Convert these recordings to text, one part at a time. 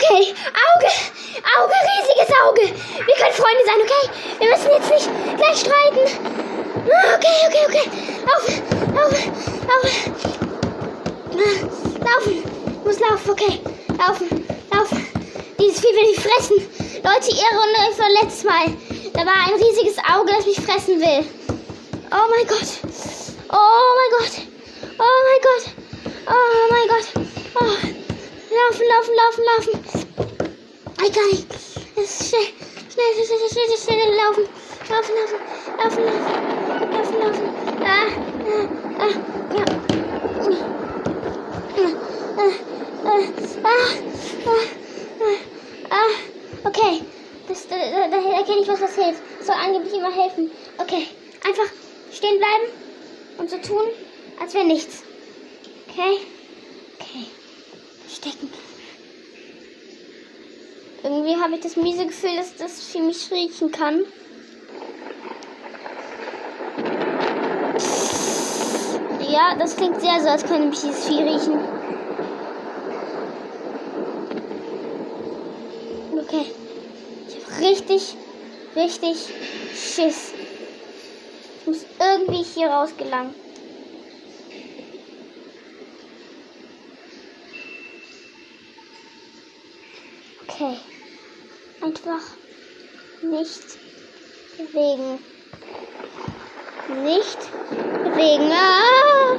Okay, Auge, Auge, riesiges Auge. Wir können Freunde sein, okay? Wir müssen jetzt nicht gleich streiten. Okay, okay, okay. Laufen, laufen, laufen. Laufen. Ich muss laufen, okay. Laufen, laufen. Dieses Vieh will mich fressen. Leute, ihr Runde ist war letztes Mal. Da war ein riesiges Auge, das mich fressen will. Oh mein Gott. Oh mein Gott. Oh mein Gott. Oh mein Gott. Oh. Laufen, laufen, laufen, laufen. Ich kann nicht. Es ist schnell. Schnell, schnell, schnell, schnell, schnell, laufen. Laufen, laufen, laufen, laufen. Laufen, laufen. Ah, ah, ah, ja. Ah, ah, ah, ah, ah. Okay. Das, da, da, da erkenne ich, was das hilft. Das soll angeblich immer helfen. Okay. Einfach stehen bleiben und so tun, als wäre nichts. Okay. Stecken. Irgendwie habe ich das miese Gefühl, dass das für mich riechen kann. Ja, das klingt sehr so, als könnte mich dieses Vieh riechen. Okay. Ich habe richtig, richtig Schiss. Ich muss irgendwie hier rausgelangen. Okay. Einfach nicht bewegen. Nicht bewegen. Ah!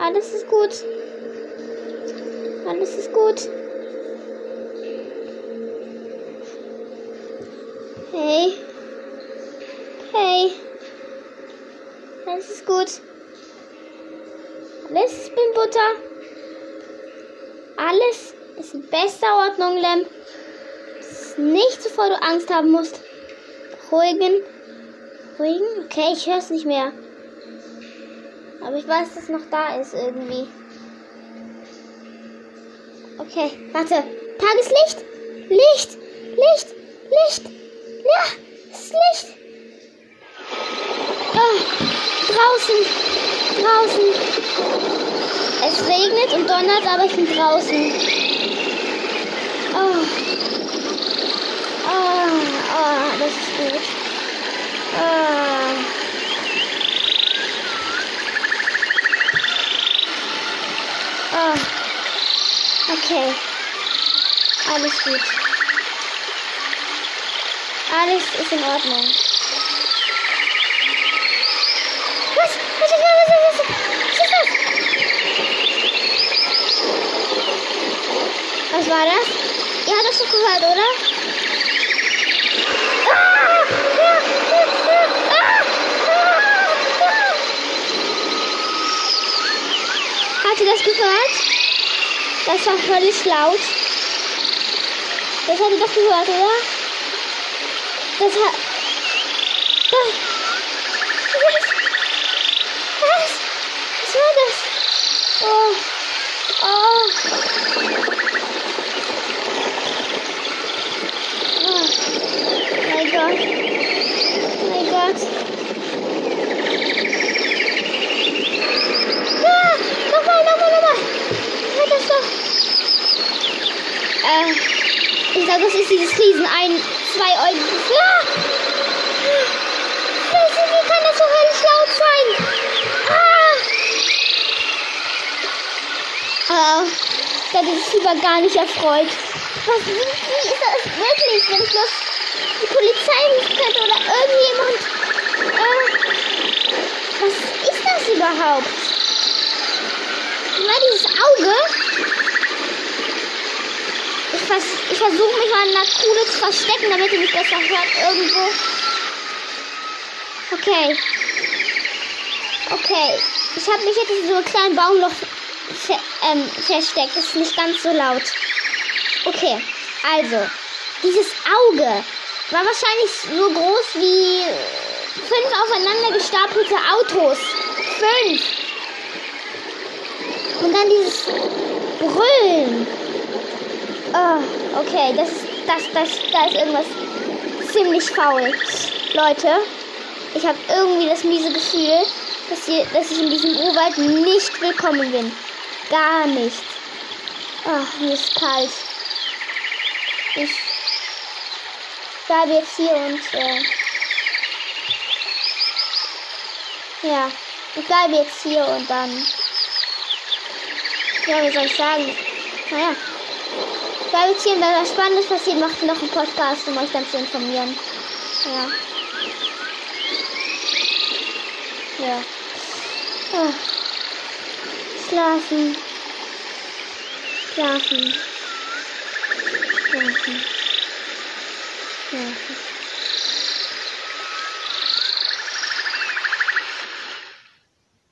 Alles ist gut. Alles ist gut. Alles ist gut. Alles ist mit Butter. Alles ist in bester Ordnung, Lem. Es ist du Angst haben musst. Beruhigen. Beruhigen? Okay, ich höre es nicht mehr. Aber ich weiß, dass es noch da ist irgendwie. Okay, warte. Tageslicht? Licht! Licht! Licht! Ja, es ist Licht! Ah, draußen! Draußen! Es regnet und donnert, aber ich bin draußen. Oh. Ah, ah, das ist gut. Ah. Ah. Okay. Alles gut. Alles ist in Ordnung. Was? Was ist das? Was ist das? Was ist das? Was war das? Ihr habt das doch gehört, oder? Habt ihr das gehört? Das war völlig laut. Das habt ihr doch gehört, oder? Das hat. Das. Was? Was war das? Oh. Oh. Oh. Mein Gott. Mein Gott. Äh, ich glaube, das ist dieses Riesen ein, zwei Eulen. Ja! Scheiße, wie kann das so höllisch laut sein? Ah! Ah, ist lieber gar nicht erfreut. Was, wie, wie ist das wirklich, wenn ich bloß die Polizei rufen könnte oder irgendjemand? Äh, was ist das überhaupt? War dieses Auge? Ich, vers ich versuche mich mal in der Kuhle zu verstecken, damit ihr mich besser hört irgendwo. Okay. Okay. Ich habe mich jetzt in so einem kleinen Baumloch ähm, versteckt. Ist nicht ganz so laut. Okay. Also. Dieses Auge war wahrscheinlich so groß wie fünf aufeinander gestapelte Autos. Fünf. Und dann dieses Brüllen. Oh, okay, das das, das, da ist irgendwas ziemlich faul. Leute, ich habe irgendwie das miese Gefühl, dass, hier, dass ich in diesem Urwald nicht willkommen bin. Gar nicht. Ach, mir ist kalt. Ich bleibe jetzt hier und äh, ja, ich bleibe jetzt hier und dann ja, wie soll ich sagen? Naja. Ich bleibe jetzt hier und wenn was Spannendes passiert, mache ich noch einen Podcast, um euch dann zu informieren. Ja. Ja. Ah. Schlafen. Schlafen. Schlafen. Schlafen.